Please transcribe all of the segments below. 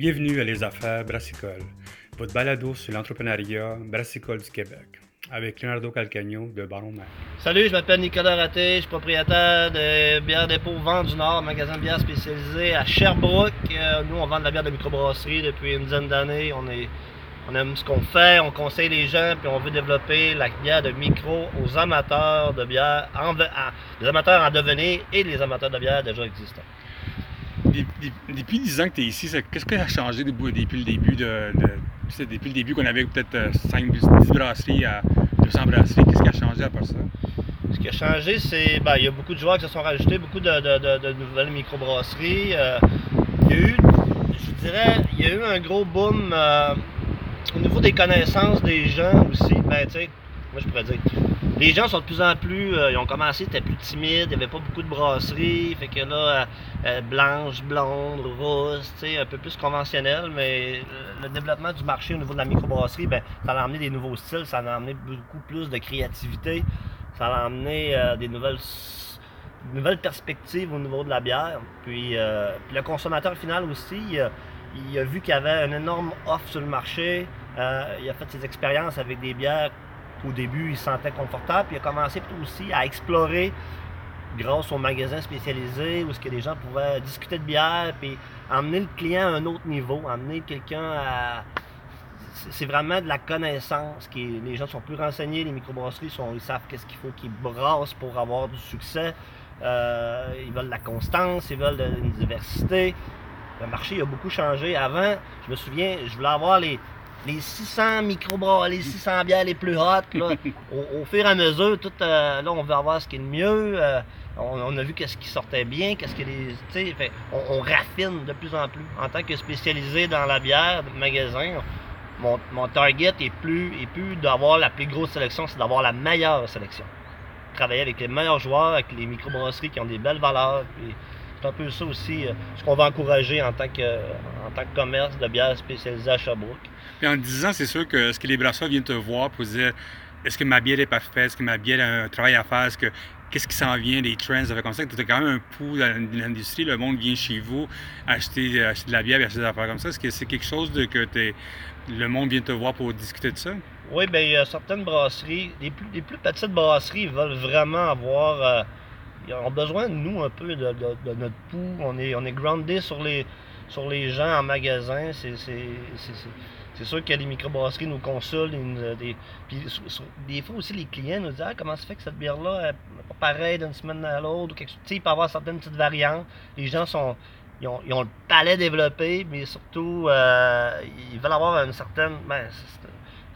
Bienvenue à Les Affaires Brassicole, votre balado sur l'entrepreneuriat brassicole du Québec, avec Leonardo Calcagno de Baron Mer. Salut, je m'appelle Nicolas Raté, je suis propriétaire de Bière Dépôt Vent du Nord, magasin de bière spécialisé à Sherbrooke. Euh, nous, on vend de la bière de microbrasserie depuis une dizaine d'années. On, aime ce qu'on fait, on conseille les gens, puis on veut développer la bière de micro aux amateurs de bière, les amateurs en devenir et les amateurs de bière déjà existants. Dep- dep- Depuis 10 ans que tu es ici, qu'est-ce qui a changé depuis, le début de, depuis le début qu'on avait peut-être 5 10 brasseries à 200 brasseries, qu'est-ce qui a changé à part ça? Ce qui a changé, c'est ben, il y a beaucoup de joueurs qui se sont rajoutés, beaucoup de, nouvelles microbrasseries. Euh, il y a eu, je dirais, il y a eu un gros boom euh, au niveau des connaissances des gens aussi. Ben, moi je pourrais dire, les gens sont de plus en plus, euh, ils ont commencé, c'était plus timide, il n'y avait pas beaucoup de brasseries, fait que là, euh, euh, blanche, blonde, rousse, un peu plus conventionnel, mais le, développement du marché au niveau de la microbrasserie, ben, ça a amené des nouveaux styles, ça a amené beaucoup plus de créativité, ça a amené des nouvelles perspectives au niveau de la bière. Puis, le consommateur final aussi, il a, vu qu'il y avait une énorme offre sur le marché. Il a fait ses expériences avec des bières qu'au début il se sentait confortable. Puis il a commencé aussi à explorer grâce aux magasins spécialisés où ce que les gens pouvaient discuter de bière puis emmener le client à un autre niveau, emmener quelqu'un à c'est vraiment de la connaissance. Qui les gens sont plus renseignés, les microbrasseries sont, ils savent qu'est-ce qu'il faut qu'ils brassent pour avoir du succès. Euh, ils veulent de la constance, ils veulent une diversité. Le marché a beaucoup changé. Avant, je me souviens, je voulais avoir les, les 600 microbras, les 600 bières les plus hautes. là. au, au fur et à mesure, tout, euh, là, on veut avoir ce qui est le mieux. euh, on, on a vu qu'est-ce qui sortait bien, qu'est-ce que les. fait, on, on raffine de plus en plus. En tant que spécialisé dans la bière, magasin, mon, mon target est plus, est plus d'avoir la plus grosse sélection, c'est d'avoir la meilleure sélection. Travailler avec les meilleurs joueurs, avec les microbrasseries qui ont des belles valeurs. puis C'est un peu ça aussi, euh, ce qu'on va encourager en tant que, en tant que commerce de bière spécialisé à Sherbrooke. Puis en 10 ans, c'est sûr que ce que les brasseurs viennent te voir pour dire est-ce que ma bière est parfaite, est-ce que ma bière a un travail à faire, est-ce que qu'est-ce qui s'en vient, des trends, ça fait comme ça tu as quand même un pouls dans l'industrie, le monde vient chez vous acheter, de la bière, acheter des affaires comme ça. Est-ce que c'est quelque chose de que le monde vient te voir pour discuter de ça? Oui, bien, il y a certaines brasseries, les plus, les petites brasseries veulent vraiment avoir. euh, ils ont besoin de nous un peu, de notre pouls. On est, on est groundé sur les, sur les gens en magasin. C'est, c'est, sûr que les microbrasseries nous consultent. ils nous, euh, des, puis des fois aussi, les clients nous disent ah, comment ça fait que cette bière-là n'est pas pareille d'une semaine à l'autre. il peut avoir certaines petites variantes. Les gens sont. Ils ont, le palais développé, mais surtout, euh, ils veulent avoir une certaine. ben,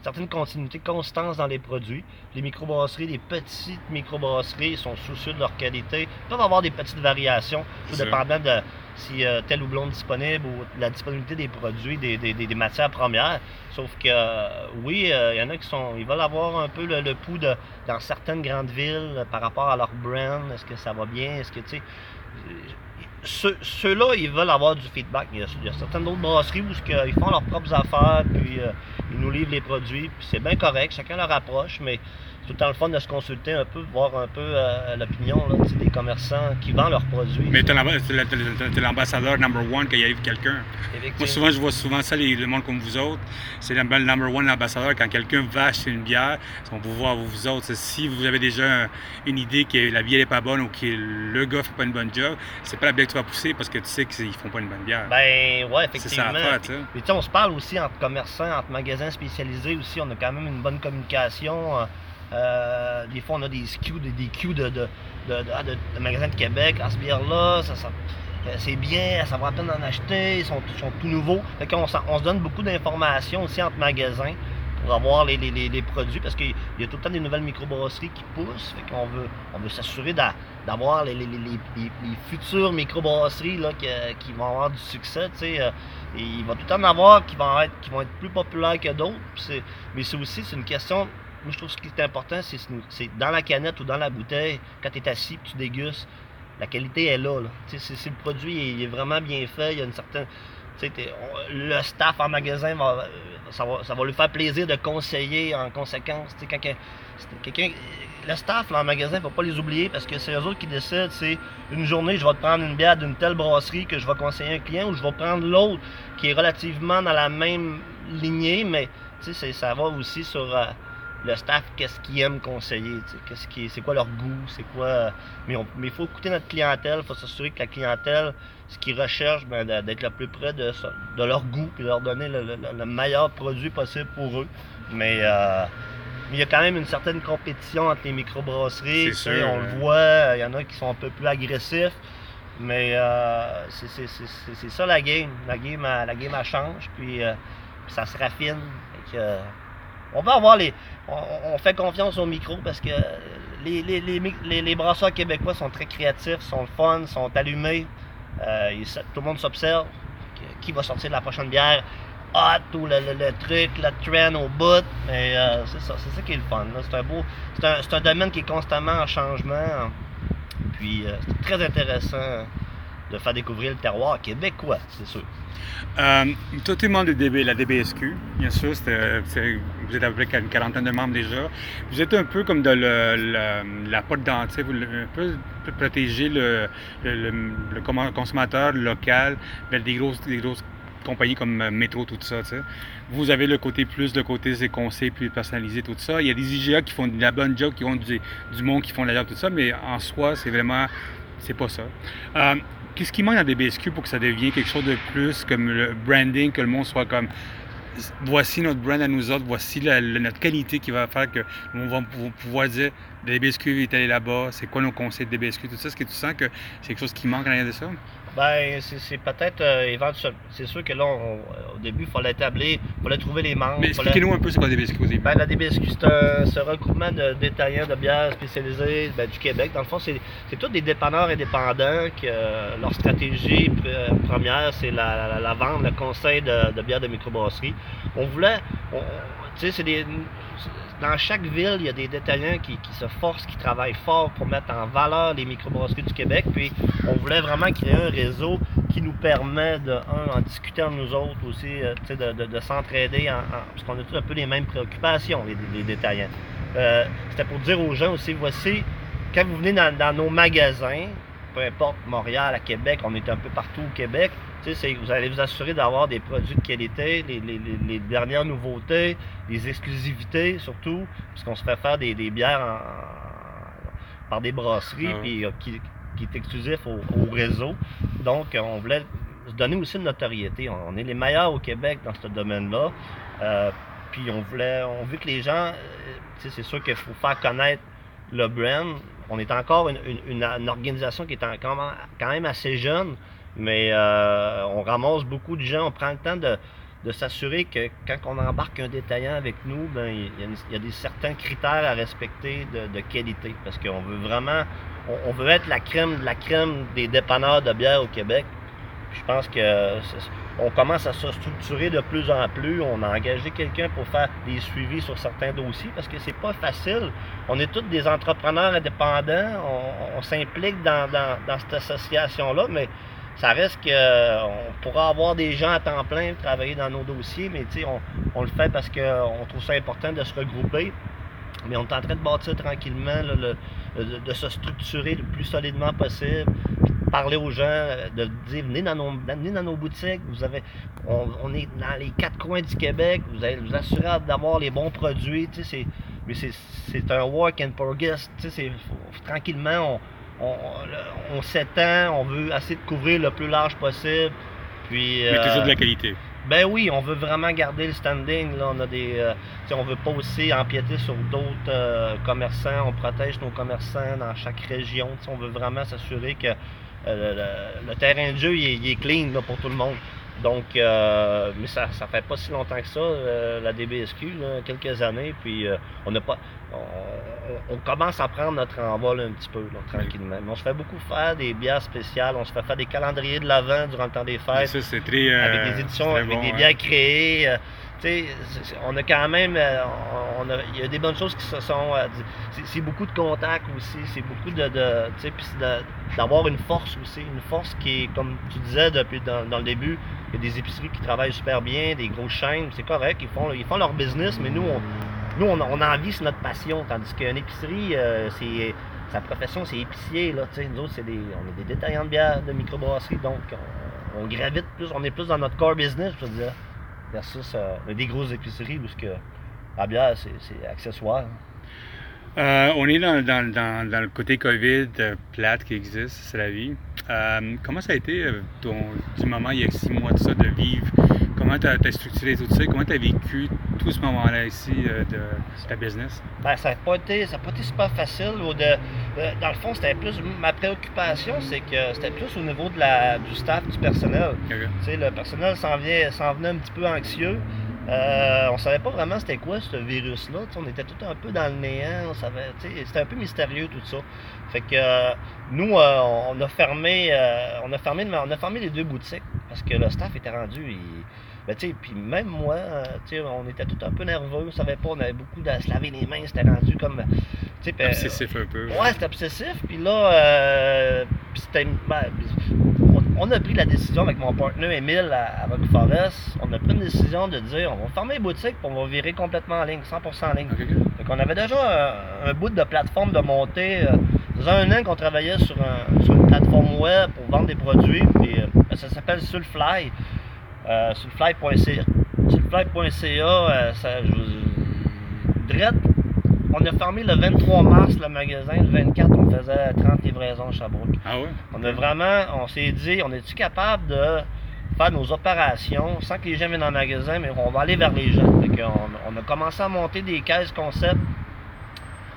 certaine continuité, constance dans les produits. Les microbrasseries, les petites microbrasseries sont soucieux de leur qualité. Ils peuvent avoir des petites variations, tout dépendant de si euh, tel houblon est disponible ou la disponibilité des produits, des, des- des- des matières premières. Sauf que euh, oui, euh, il y en a qui sont. Ils veulent avoir un peu le, le pouls de, dans certaines grandes villes euh, par rapport à leur brand. Est-ce que ça va bien? Est-ce que tu sais. Ceux- Ceux-là, ils veulent avoir du feedback. Il y a, il y a certaines autres brasseries où ils font leurs propres affaires, puis euh, ils nous livrent les produits, puis c'est bien correct, chacun leur approche, mais tout le temps le fun de se consulter un peu, voir un peu euh, l'opinion tu des commerçants qui vendent leurs produits. Mais la- t'es l'ambassadeur number one quand il arrive quelqu'un. Moi, Effectivement. souvent, je vois souvent ça, les, le monde comme vous autres. C'est le number one ambassadeur. Quand quelqu'un va acheter une bière, on peut voir vous autres. Si vous avez déjà un- une idée que la bière n'est pas bonne ou que le gars ne fait pas une bonne job, c'est pas la bière que tu vas pousser parce que tu sais qu'ils font pas une bonne bière. Ben ouais, c'est ça effectivement. l'affaire, tu tu on se parle aussi entre commerçants, entre magasins spécialisés aussi, on a quand même une bonne communication. euh, euh, des fois, on a des SKU, des, queues ah, de- magasins de Québec. Ah, ce bière-là, euh, c'est bien, ça vaut la peine d'en acheter, ils sont, tout nouveaux. Fait on se donne beaucoup d'informations aussi entre magasins pour avoir les, produits parce qu'il y a tout le temps des nouvelles microbrasseries qui poussent. Fait qu'on on veut s'assurer d'a- d'avoir les, futures microbrasseries là, qui vont avoir du succès. euh, il va tout le temps en avoir qui vont être, qui vont être plus populaires que d'autres. Mais c'est aussi une question. Moi, je trouve ce qui est important, c'est dans la canette ou dans la bouteille, quand tu es assis et tu dégustes, la qualité est là. Si, le produit il est vraiment bien fait, il y a une certaine. le staff en magasin va, ça va, ça va lui faire plaisir de conseiller en conséquence. Quand quelqu'un, le staff là, en magasin, il ne faut pas les oublier parce que c'est eux autres qui décident. C'est une journée, je vais te prendre une bière d'une telle brasserie que je vais conseiller un client ou je vais prendre l'autre qui est relativement dans la même lignée, mais ça va aussi sur euh, le staff, qu'est-ce qu'ils aiment conseiller, qu'est-ce qui, c'est quoi leur goût, c'est quoi. mais il faut écouter notre clientèle, il faut s'assurer que la clientèle, ce qu'ils recherchent, ben, d'être le plus près de, de leur goût, puis leur donner le, meilleur produit possible pour eux. Mais euh, il y a quand même une certaine compétition entre les microbrasseries. on le voit, il y en a qui sont un peu plus agressifs. Mais euh, c'est ça la game. La game, la game elle change, puis, euh, ça se raffine. On va avoir les. On, fait confiance au micro parce que les, les, brasseurs québécois sont très créatifs, sont fun, sont allumés. Euh, tout le monde s'observe. Qui va sortir de la prochaine bière? hot ou le, le, truc, le trend au bout. Mais euh, c'est ça, c'est ça qui est le fun. C'est un beau. C'est un, un, domaine qui est constamment en changement. Puis euh, c'est très intéressant de faire découvrir le terroir québécois, c'est sûr. Euh, toi, tu es membre de la DBSQ, bien sûr. vous êtes à peu près une quarantaine de membres déjà. Vous êtes un peu comme de la porte d'entrée, vous un peu protéger le, consommateur local des grosses, des grosses compagnies comme euh, Métro, tout ça. Vous avez le côté plus, le côté des conseils plus personnalisés, tout ça. Il y a des IGA qui font de la bonne job, qui ont du, monde qui font la job, tout ça, mais en soi, c'est vraiment. C'est pas ça. Euh, qu'est-ce qui manque dans des BSQ pour que ça devienne quelque chose de plus, comme le branding, que le monde soit comme voici notre brand à nous autres, voici notre qualité qui va faire que on va pouvoir dire DBSQ est allé là-bas, c'est quoi nos conseils de DBSQ, tout ça. Est-ce que tu sens que c'est quelque chose qui manque à rien de ça? Ben, c'est peut-être euh, éventuel. C'est sûr que là, au début, il fallait établir, il fallait trouver les membres. Mais expliquez-nous un peu c'est quoi la DBSQ au début. Ben, la DBSQ, c'est un, regroupement de détaillants de bières spécialisés ben, du Québec. Dans le fond, c'est tous des dépanneurs indépendants que euh, leur stratégie euh, première, c'est la, la, vente, le conseil de, de bières de microbrasserie. On voulait. Tu sais, c'est des dans chaque ville, il y a des détaillants qui, se forcent, qui travaillent fort pour mettre en valeur les microbrasseries du Québec. Puis on voulait vraiment créer un réseau qui nous permet de, un, en discuter entre nous autres aussi, euh, de, de, s'entraider, parce qu'on a tous un peu les mêmes préoccupations, les, détaillants. Euh, c'était pour dire aux gens aussi, voici, quand vous venez dans nos magasins, peu importe, Montréal, à Québec, on est un peu partout au Québec. Vous allez vous assurer d'avoir des produits de qualité, les, dernières nouveautés, les exclusivités surtout, puisqu'on se fait faire des, bières par des brasseries ah puis, euh, qui, est exclusif au, réseau. Donc, on voulait se donner aussi une notoriété. On, est les meilleurs au Québec dans ce domaine-là. Euh, puis on voulait, on veut que les gens, euh, c'est sûr qu'il faut faire connaître le brand, on est encore une, organisation qui est quand même assez jeune, mais euh, on ramasse beaucoup de gens. On prend le temps de, s'assurer que quand on embarque un détaillant avec nous, ben, il, y a, des certains critères à respecter de, qualité. Parce qu'on veut vraiment, on, être la crème de la crème des dépanneurs de bière au Québec. Je pense que on commence à se structurer de plus en plus. On a engagé quelqu'un pour faire des suivis sur certains dossiers parce que c'est pas facile. On est tous des entrepreneurs indépendants. On, s'implique dans, cette association-là, mais ça reste qu'on pourra avoir des gens à temps plein travailler dans nos dossiers, mais on, on le fait parce qu'on trouve ça important de se regrouper. Mais on est en train de bâtir tranquillement, de, se structurer le plus solidement possible, parler aux gens, euh, de dire venez dans nos, dans nos boutiques, vous avez, on, est dans les quatre coins du Québec, vous allez vous assurer d'avoir les bons produits, mais c'est un work in progress, tranquillement, on, on, s'étend, on veut essayer de couvrir le plus large possible. Puis, mais toujours de la euh, qualité. Ben oui, on veut vraiment garder le standing. Là. On a des, euh, on veut pas aussi empiéter sur d'autres euh, commerçants. On protège nos commerçants dans chaque région. on veut vraiment s'assurer que euh, le, terrain de jeu il est, clean pour tout le monde. Donc, mais ça, ça fait pas si longtemps que ça, la DBSQ, quelques années, puis on n'a pas, on, commence à prendre notre envol un petit peu, tranquillement. Mais on se fait beaucoup faire des bières spéciales, on se fait faire des calendriers de l'avant durant le temps des fêtes. Ça, c'est très. Euh, avec des éditions, avec des bières créées. Euh, on a quand même, euh, il y a des bonnes choses qui se sont, c'est beaucoup de contacts aussi, c'est beaucoup de, d'avoir une force aussi, une force qui est, comme tu disais depuis dans, le début, il y a des épiceries qui travaillent super bien, des grosses chaînes, c'est correct, ils font, ils font leur business, mais nous, on, nous, on, on en vit, c'est notre passion. Tandis qu'une épicerie, euh, c'est sa profession, c'est épicier. Là, tu sais. nous autres, c'est des, on est des détaillants de bière, de microbrasserie, donc on, on gravite plus, on est plus dans notre core business, je veux dire. Versus euh, des grosses épiceries où que la bière, c'est, accessoire. Euh, on est dans, le côté COVID euh, plate qui existe, c'est la vie. Comment ça a été du moment il y a six mois de ça, de vivre? Comment tu as, structuré tout ça? Comment tu as vécu tout ce moment-là ici euh, de, de ta business? Ben, ça n'a pas, été- ça a pas été super facile. Ou de, de- dans le fond, c'était plus. Ma préoccupation, c'est que c'était plus au niveau de la, du staff, du personnel. Le personnel s'en venait, un petit peu anxieux. Euh, on savait pas vraiment c'était quoi ce virus-là. On était tout un peu dans le néant. C'était un peu mystérieux tout ça. Fait que euh, nous, euh, on a fermé, euh, on a fermé, on a fermé les deux boutiques parce que le staff était rendu. il- ben, tu sais, puis même moi, euh, tu sais, on était tout un peu nerveux. On savait pas, on avait beaucoup de se laver les mains. C'était rendu comme, tu sais, euh, Obsessif un peu. Ouais, c'était obsessif. Puis là, euh, c'était. ben, on, on a pris la décision avec mon partenaire Emile à, à Rock Forest. On a pris une décision de dire on va fermer les boutiques puis on va virer complètement en ligne, 100% en ligne. Ok, ok. Fait qu'on avait déjà un, un bout de plateforme de montée. euh, ça faisait un an qu'on travaillait sur, un- sur une plateforme web pour vendre des produits. Puis, euh, ça s'appelle Sulfly. Euh, sulfly.ca. Sulfly.ca, euh, ça, je vous- Drette, on a fermé le 23 mars le magasin. Le 24, on faisait 30 livraisons à Sherbrooke. Ah ouais? On a vraiment, on s'est dit, on est-tu capable de faire nos opérations sans que les gens viennent dans le magasin, mais on va aller vers les gens. Qu'on- on a commencé à monter des caisses concept.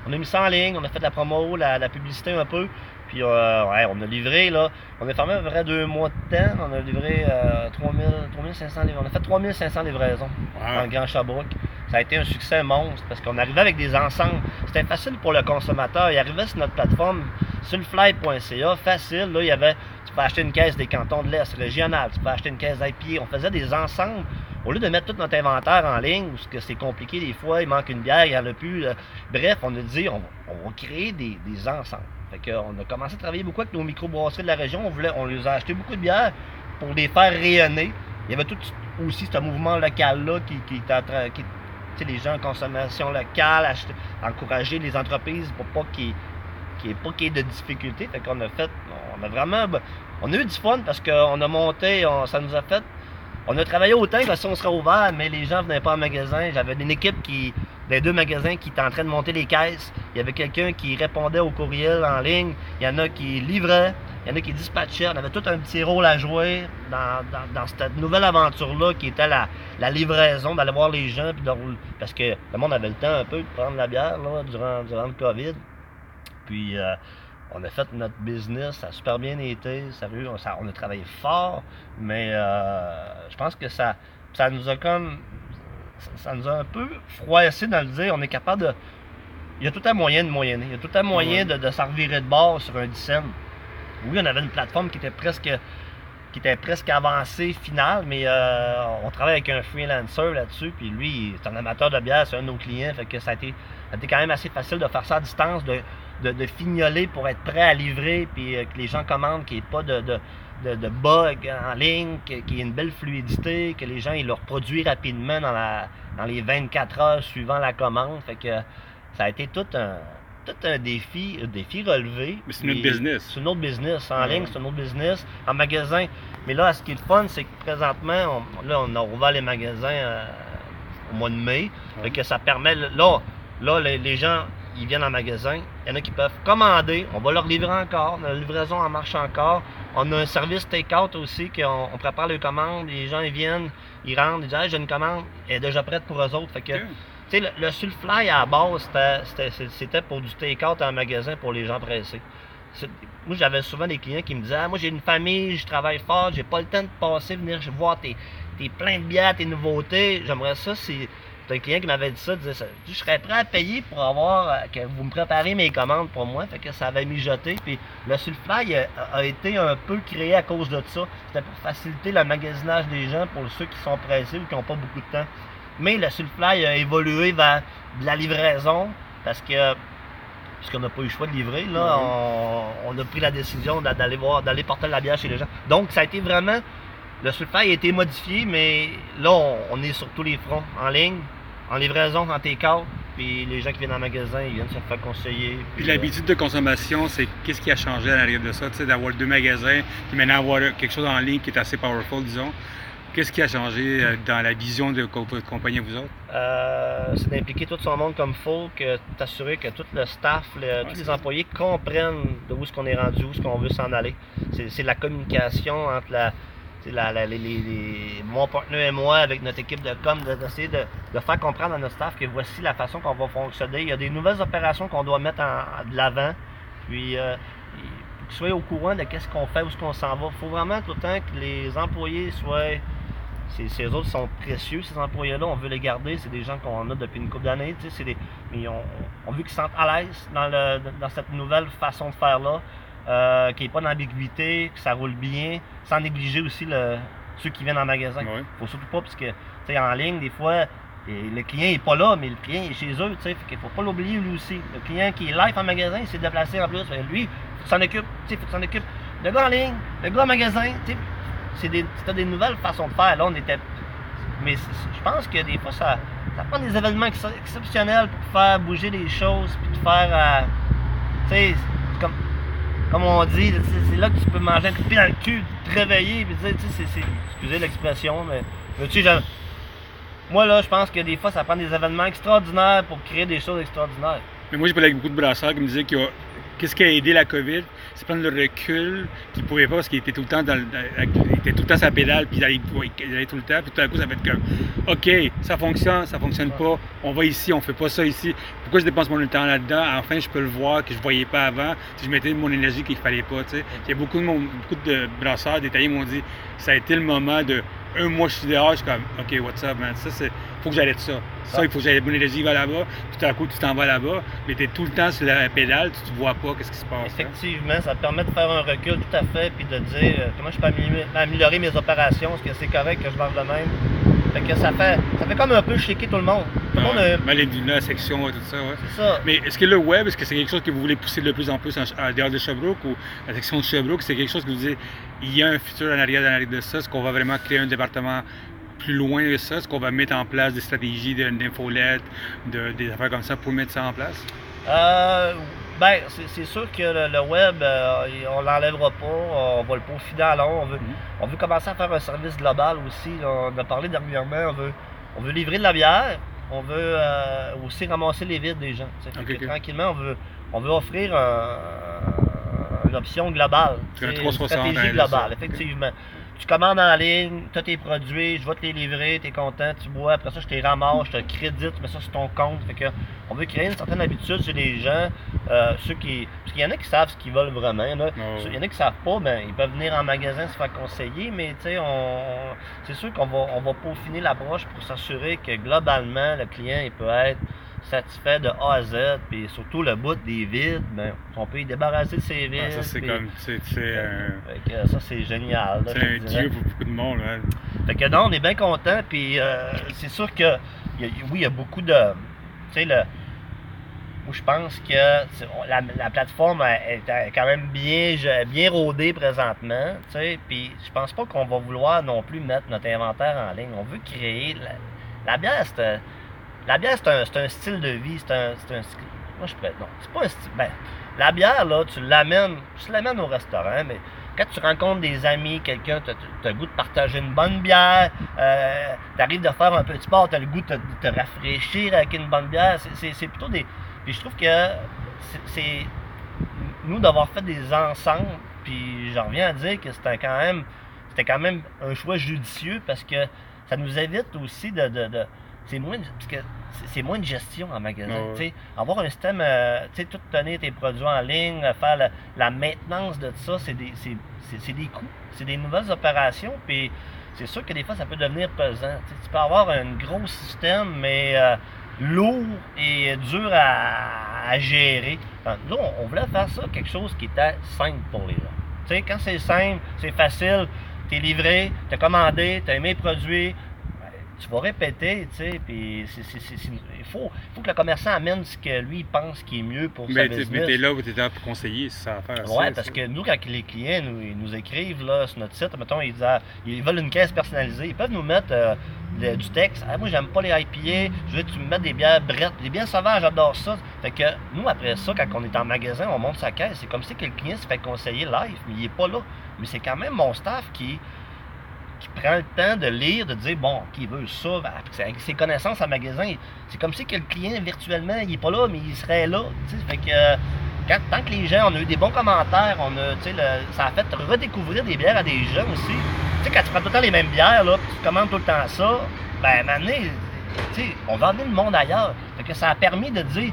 On a mis ça en ligne, on a fait de la promo, la, la publicité un peu. Puis euh, ouais, on a livré là. On a fermé à peu près deux mois de temps. On a livré euh, 3000, 3500 livraisons. On a fait 3500 livraisons Wow. en Grand Sherbrooke. Ça a été un succès monstre parce qu'on arrivait avec des ensembles. C'était facile pour le consommateur. Il arrivait sur notre plateforme, sulfly.ca, facile. Là, il y avait, tu peux acheter une caisse des cantons de l'Est régional, tu peux acheter une caisse d'IPA. On faisait des ensembles. Au lieu de mettre tout notre inventaire en ligne, parce que c'est compliqué des fois, il manque une bière, il n'y en a plus. euh, bref, on a dit, on, on va créer des, des ensembles. Fait que, on a commencé à travailler beaucoup avec nos microbrasseries de la région. On, voulait, on les a acheté beaucoup de bières pour les faire rayonner. Il y avait tout aussi ce mouvement local-là qui, qui. Qui, les gens en consommation locale, encourager les entreprises pour pas qu'il qu'il n'y ait pas qu'il y ait de difficultés. Qu'on a fait, on a vraiment, ben, on a eu du fun parce qu'on a monté, on- ça nous a fait, on a travaillé autant que si on serait ouvert, mais les gens venaient pas en magasin. J'avais une équipe qui, des deux magasins qui était en train de monter les caisses. Il y avait quelqu'un qui répondait aux courriels en ligne. Il y en a qui livraient. Il y en a qui dispatchaient. On avait tout un petit rôle à jouer dans, cette nouvelle aventure-là qui était la, livraison, d'aller voir les gens. Parce que le monde avait le temps un peu de prendre la bière durant, le COVID. Puis euh, on a fait notre business, ça a super bien été, on a travaillé fort, mais euh, je pense que ça, ça nous a comme. Ça, nous a un peu froissé dans le dire, on est capable de. Il y a tout un moyen de moyenner, il y a tout un moyen de, de s'en revirer de bord sur un 10 cents. Oui, on avait une plateforme qui était presque qui était presque avancée finale, mais euh, on travaille avec un freelancer là-dessus, puis lui, il est un amateur de bière, c'est un de nos clients, fait que ça a été, ça a été quand même assez facile de faire ça à distance, de, de, de fignoler pour être prêt à livrer, puis euh, que les gens commandent, qu'il n'y ait pas de, de, de, de bug en ligne, qu'il y ait une belle fluidité, que les gens ils le reproduisent rapidement dans, la, dans les 24 heures suivant la commande. Fait que ça a été tout un, tout un défi, un défi relevé. Mais c'est notre business. C'est un autre business. En ligne, c'est un autre business. En magasin. Mais là, ce qui est le fun, c'est que présentement, on, là, on a ouvert les magasins euh, au mois de mai. Fait que ça permet. Là, là les, les gens, ils viennent en magasin. Il y en a qui peuvent commander. On va leur livrer encore. La livraison en marche encore. On a un service take-out aussi, qu'on on prépare les commandes. Les gens, ils viennent, ils rentrent, ils disent Hey, j'ai une commande, elle est déjà prête pour eux autres. Fait que, Ok. tu sais, le, le Sulfly à la base, c'était- pour du take-out en magasin pour les gens pressés. Moi, j'avais souvent des clients qui me disaient Ah, Moi, j'ai une famille, je travaille fort, j'ai pas le temps de passer, venir voir tes, tes plein de bières, tes nouveautés. J'aimerais ça. C'est c'est un client qui m'avait dit ça, disait ça. Je serais prêt à payer pour avoir euh, que vous me préparez mes commandes pour moi. Fait que ça avait mijoté. Puis le Sulfly a, a été un peu créé à cause de ça. C'était pour faciliter le magasinage des gens pour ceux qui sont pressés ou qui n'ont pas beaucoup de temps. Mais le Sulfly a évolué vers de la livraison parce que puisqu'on n'a pas eu le choix de livrer, là, on, on a pris la décision d'a- d'aller voir, d'aller porter la bière chez les gens. Donc ça a été vraiment. Le Sulfly a été modifié, mais là on, on est sur tous les fronts, en ligne, en livraison, en take-out, puis les gens qui viennent en magasin, ils viennent se faire conseiller. Puis l'habitude de consommation, c'est qu'est-ce qui a changé à l'arrière de ça, tu sais, d'avoir deux magasins, puis maintenant avoir quelque chose en ligne qui est assez powerful, disons. Qu'est-ce qui a changé euh, dans la vision de votre compagnie, vous autres? Euh, c'est d'impliquer tout son monde comme il faut, que t'assurer que tout le staff, tous les employés comprennent de où est-ce qu'on est rendu, où est-ce qu'on veut s'en aller. C'est la communication entre la, les, mon partenaire et moi, avec notre équipe de com, d'essayer de, faire comprendre à notre staff que voici la façon qu'on va fonctionner. Il y a des nouvelles opérations qu'on doit mettre de l'avant. Puis, euh, qu'ils soient au courant de qu'est-ce qu'on fait, où est-ce qu'on s'en va. Il faut vraiment tout le temps que les employés soient ces, autres sont précieux, ces employés-là. On veut les garder. C'est des gens qu'on a depuis une couple d'années. Mais on, on veut qu'ils se sentent à l'aise dans, dans cette nouvelle façon de faire-là. Euh, qu'il n'y ait pas d'ambiguïté, que ça roule bien, sans négliger aussi le, ceux qui viennent en magasin. Il ne faut surtout pas, parce que en ligne, des fois, le client n'est pas là, mais le client est chez eux. Il ne faut pas l'oublier lui aussi. Le client qui est live en magasin, il s'est déplacé en plus. Lui, il faut s'en occupe. Il faut s'en occupe. Le gars en ligne, le gars en magasin, c'est des, des nouvelles façons de faire. Là, on était. Mais je pense que des fois, ça, ça prend des événements exceptionnels pour faire bouger les choses, puis de faire. Euh, tu sais, comme, on dit, c'est là que tu peux manger un coup de pied dans le cul, te réveiller, puis tu sais, c'est. Excusez l'expression, mais. mais tu sais, moi, là, je pense que des fois, ça prend des événements extraordinaires pour créer des choses extraordinaires. Mais moi, j'ai parlé avec beaucoup de brasseurs qui me disaient qu'est-ce qui a aidé la COVID, c'est prendre le recul qu'il ne pouvait pas parce qu'il était tout le temps dans tout le temps sa pédale, puis il allait, tout le temps, puis tout à coup ça va être comme OK, ça fonctionne, ça fonctionne pas, on va ici, on fait pas ça ici. Pourquoi je dépense mon temps là-dedans? Enfin, je peux le voir que je voyais pas avant, si je mettais mon énergie qu'il fallait pas. Il y a beaucoup de, beaucoup de brasseurs détaillés m'ont dit ça a été le moment de un mois je suis dehors, je suis comme OK, what's up, man? Ça, c'est. Faut que j'aille de ça. Ça, il faut que j'aille mon énergie va là-bas. Tout à coup, tu t'en vas là-bas, mais tu es tout le temps sur la pédale, tu ne vois pas qu'est-ce qui se passe. Hein. Effectivement, ça te permet de faire un recul tout à fait, puis de dire euh, comment je peux améliorer mes opérations, est-ce que c'est correct que je vende de même? Fait que ça fait, ça fait comme un peu shaker tout le monde. Tout le monde euh... la section, tout ça, ouais. C'est ça. Mais est-ce que le web, est-ce que c'est quelque chose que vous voulez pousser de plus en plus en, dehors de Sherbrooke ou la section de Sherbrooke, c'est quelque chose que vous dites, il y a un futur en arrière, de ça, est-ce qu'on va vraiment créer un département plus loin de ça? Est-ce qu'on va mettre en place des stratégies d'infolettes, de, des affaires comme ça pour mettre ça en place? Euh, ben, c'est sûr que le, web, euh, on l'enlèvera pas, on va le peaufiner à long. On veut, mhm. on veut commencer à faire un service global aussi. On a parlé dernièrement, on veut, on veut livrer de la bière, on veut euh, aussi ramasser les vides des gens. Tranquillement, on veut, on veut offrir une option globale. Une stratégie globale, effectivement tu commandes en ligne, tu as tes produits, je vais te les livrer, tu es content, tu bois, après ça je te ramasse, je te crédite, tu mets ça sur ton compte. Fait que on veut créer une certaine habitude chez les gens, euh, ceux qui. Parce qu'il y en a qui savent ce qu'ils veulent vraiment. Il y en a, il y en a qui savent pas, ben, ils peuvent venir en magasin se faire conseiller, mais tu sais, on, c'est sûr qu'on va, on va peaufiner l'approche pour s'assurer que globalement le client il peut être satisfait de A à Z, puis surtout le bout des vides, ben, on peut y débarrasser de ces vides. ça, c'est comme. C'est, euh, ça, c'est génial. C'est un dieu pour beaucoup de monde. Hein. Fait que non, on est bien content, puis euh, c'est sûr que, oui, il y a beaucoup de. Tu sais, le. Où je pense que la, la, plateforme est quand même bien, bien rodée présentement, tu sais, puis je pense pas qu'on va vouloir non plus mettre notre inventaire en ligne. On veut créer. La, la bière, la bière, c'est un, un, style de vie, c'est un, un. Moi, je peux. Non, c'est pas un style. Ben, la bière, là, tu l'amènes, tu l'amènes au restaurant, mais quand tu rencontres des amis, quelqu'un, tu as, le goût de partager une bonne bière, euh, tu arrives de faire un petit sport, tu as le goût de te, rafraîchir avec une bonne bière. C'est plutôt des. Puis je trouve que c'est. Nous, d'avoir fait des ensembles, puis j'en reviens à dire que c'était quand même. C'était quand même un choix judicieux parce que ça nous évite aussi de c'est moins, parce que c'est moins de gestion en magasin. Avoir un système, euh, tu sais, tout tenir tes produits en ligne, faire la, maintenance de ça, c'est des, des coûts, c'est des nouvelles opérations, puis c'est sûr que des fois, ça peut devenir pesant. tu peux avoir un gros système, mais euh, lourd et dur à, gérer. Nous, on, voulait faire ça, quelque chose qui était simple pour les gens. Tu sais, quand c'est simple, c'est facile, tu es livré, tu as commandé, tu as aimé le produit, tu vas répéter, tu sais, puis il faut, faut que le commerçant amène ce que lui pense qui est mieux pour mais sa business. Mais t'es là, t'es là pour conseiller, c'est ça faire. Ouais, parce que nous, quand les clients nous, nous écrivent là, sur notre site, mettons, ils, disent, ah, ils veulent une caisse personnalisée, ils peuvent nous mettre, euh, le- du texte. Ah, moi, j'aime pas les IPA, je veux que tu me mettes des bières brettes. Les bières sauvages, j'adore ça. Fait que nous, après ça, quand on est en magasin, on monte sa caisse. C'est comme si que le client se fait conseiller live, mais il est pas là. Mais c'est quand même mon staff qui, qui prend le temps de lire, de dire, bon, qui veut ça, ben, avec ses connaissances en magasin. C'est comme si que le client, virtuellement, il est pas là, mais il serait là. euh, quand, tant que les gens, on a eu des bons commentaires, on a, ça a fait redécouvrir des bières à des gens aussi. Tu sais, quand tu prends tout le temps les mêmes bières, là, puis tu commandes tout le temps ça, ben, on va emmener le monde ailleurs. Fait que ça a permis de dire,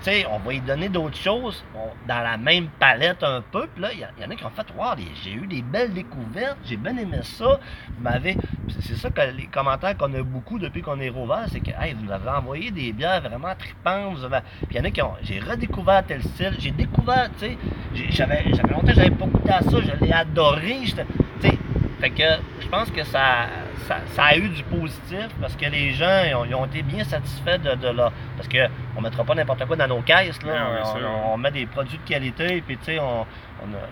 sais, on va y donner d'autres choses dans la même palette un peu. Là, il y, en a qui ont fait Wow, j'ai eu des belles découvertes, j'ai bien aimé ça. Vous m'avez. C'est ça que les commentaires qu'on a beaucoup depuis qu'on est rouvert, c'est que hey, vous nous avez envoyé des bières vraiment tripantes. Avez... Puis il y en a qui ont. J'ai redécouvert tel style, j'ai découvert, tu sais, j'avais longtemps que j'avais pas goûté à ça, je l'ai adoré. fait que je pense que ça, ça, ça a eu du positif parce que les gens ils ont, ils ont été bien satisfaits de, de leur. Parce qu'on ne mettra pas n'importe quoi dans nos caisses. Là. On, on met des produits de qualité. Puis, tu sais, on, on a-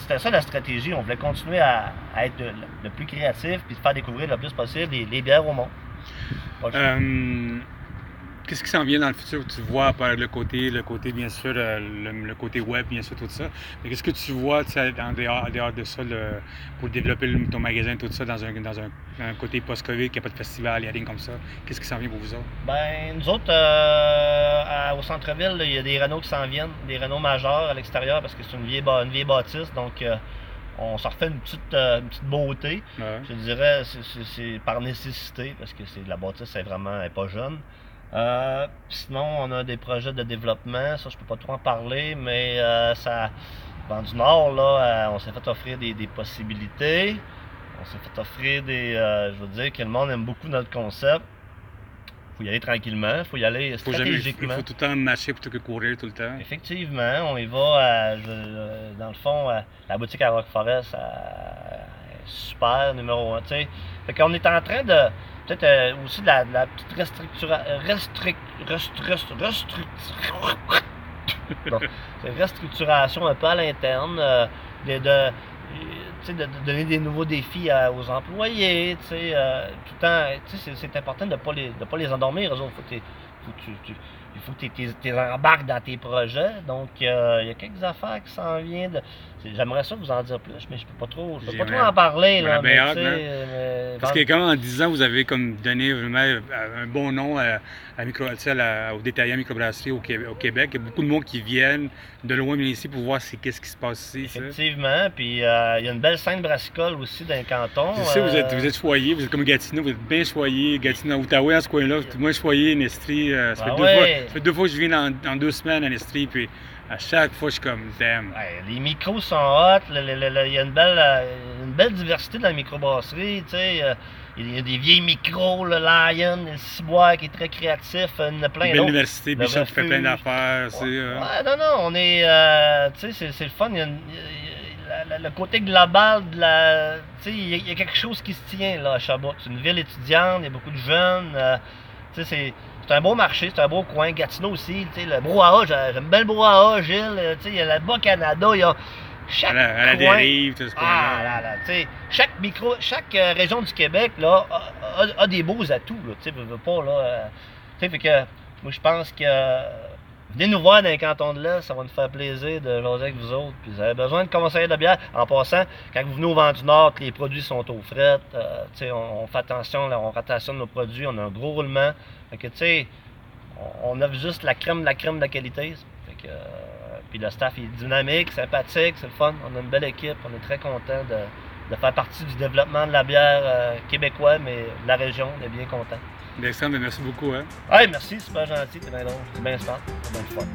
c'était ça la stratégie. On voulait continuer à, à être le, le plus créatif puis de faire découvrir le plus possible les, les bières au monde. Pas le choix. Euh, Qu'est-ce qui s'en vient dans le futur? Tu vois par le côté, le côté bien sûr, euh, le, le côté web, bien sûr, tout ça? Mais qu'est-ce que tu vois tu sais, en dehors, en dehors de ça le- pour développer le- ton magasin, tout ça, dans un, dans un, un côté post-Covid, qu'il n'y a pas de festival, il n'y a rien comme ça? Qu'est-ce qui s'en vient pour vous autres? Ben, nous autres, euh, à- au centre-ville, il y a des Renault qui s'en viennent, des Renault majeurs à l'extérieur parce que c'est une vieille, ba- une vieille bâtisse. Donc, euh, on s'en refait une petite, euh, une petite beauté. Ouais. Je dirais c'est- par nécessité parce que c'est la bâtisse c'est vraiment elle est pas jeune. Euh, sinon, on a des projets de développement, ça je peux pas trop en parler, mais euh, ça dans du Nord là, euh, on s'est fait offrir des, des possibilités. On s'est fait offrir des. euh, je veux dire que le monde aime beaucoup notre concept. Faut y aller tranquillement, faut y aller Faut jamais, il faut, stratégiquement. tout le temps marcher plutôt que courir tout le temps. Effectivement, on y va, je- euh, dans le fond, euh, la boutique à Rock Forest, est super, numéro un, tu sais. Fait qu'on est en train de, peut-être euh, aussi de la, de la petite restructuration, restric, Bon, un peu à l'interne, euh, de, de, euh, de, donner des nouveaux défis à- aux employés, euh, tout le c'est- important de ne pas, les- de pas les endormir, eux autres, faut que t'es- faut que tu, tu- il faut que tu t'es embarques dans tes projets. Donc, il y a quelques affaires qui s'en viennent. de- J'aimerais ça vous en dire plus, mais je peux pas trop, je peux pas trop en parler. Là, mais, hâte, euh, Parce que quand en 10 ans, vous avez comme donné vraiment euh, un bon nom à, à micro, à aux détaillants microbrasserie au Québec, au Québec. Il y a beaucoup de monde qui viennent de loin venir ici pour voir c'est qu'est-ce qui se passe ici. Effectivement, puis euh, il y a une belle scène brassicole aussi dans le canton. Je sais, vous êtes, vous êtes choyé, vous êtes comme Gatineau, vous êtes bien choyé. Gatineau, Outaouais, à ce coin-là, tout moins choyé, Nestrie. ça, fait Ah deux ouais. fois, ça fait deux fois que je viens dans deux semaines à Nestrie, puis à chaque fois, je suis comme, damn. Ouais, les micros sont hot, il y a une belle, euh, une belle diversité dans la microbrasserie, tu sais. euh, Il y a des vieilles micros, le Lion, le Ciboire qui est très créatif, il y en a plein d'autres. Bishop fait plein d'affaires. euh, Ouais, non, non, on est. euh, tu sais, c'est- le fun. il y a une- le côté global de la. Il y, a- il y a quelque chose qui se tient là à Sherbrooke. C'est une ville étudiante, il y a beaucoup de jeunes. euh, c'est. C'est un beau marché, c'est un beau coin. Gatineau aussi, tu sais, le brouhaha, j'ai- j'aime bien le brouhaha, Gilles. euh, Tu sais, il y a le Bas-Canada, il y a chaque à la, à la coin. dérive, tout ce Ah coin-là. là là, tu sais, chaque micro, chaque euh, région du Québec là a, a- a des beaux atouts là, tu sais, pas là. euh, tu sais, fait que moi je pense que venez nous voir dans les cantons de l'Est, ça va nous faire plaisir de jaser avec vous autres. Puis vous avez besoin de conseiller de bière. En passant, quand vous venez au vent du Nord, les produits sont aux frettes, euh, on, on fait attention, on rotationne nos produits, on a un gros roulement. Fait que tu sais, on, offre juste la crème, la crème de la qualité. Fait que, euh, puis le staff est dynamique, sympathique, c'est le fun. On a une belle équipe, on est très content de, faire partie du développement de la bière euh, québécois, mais la région, on est bien content. Alexandre, merci beaucoup. Hein. Merci, super gentil, c'est bien drôle, c'est bien smart, c'est bien.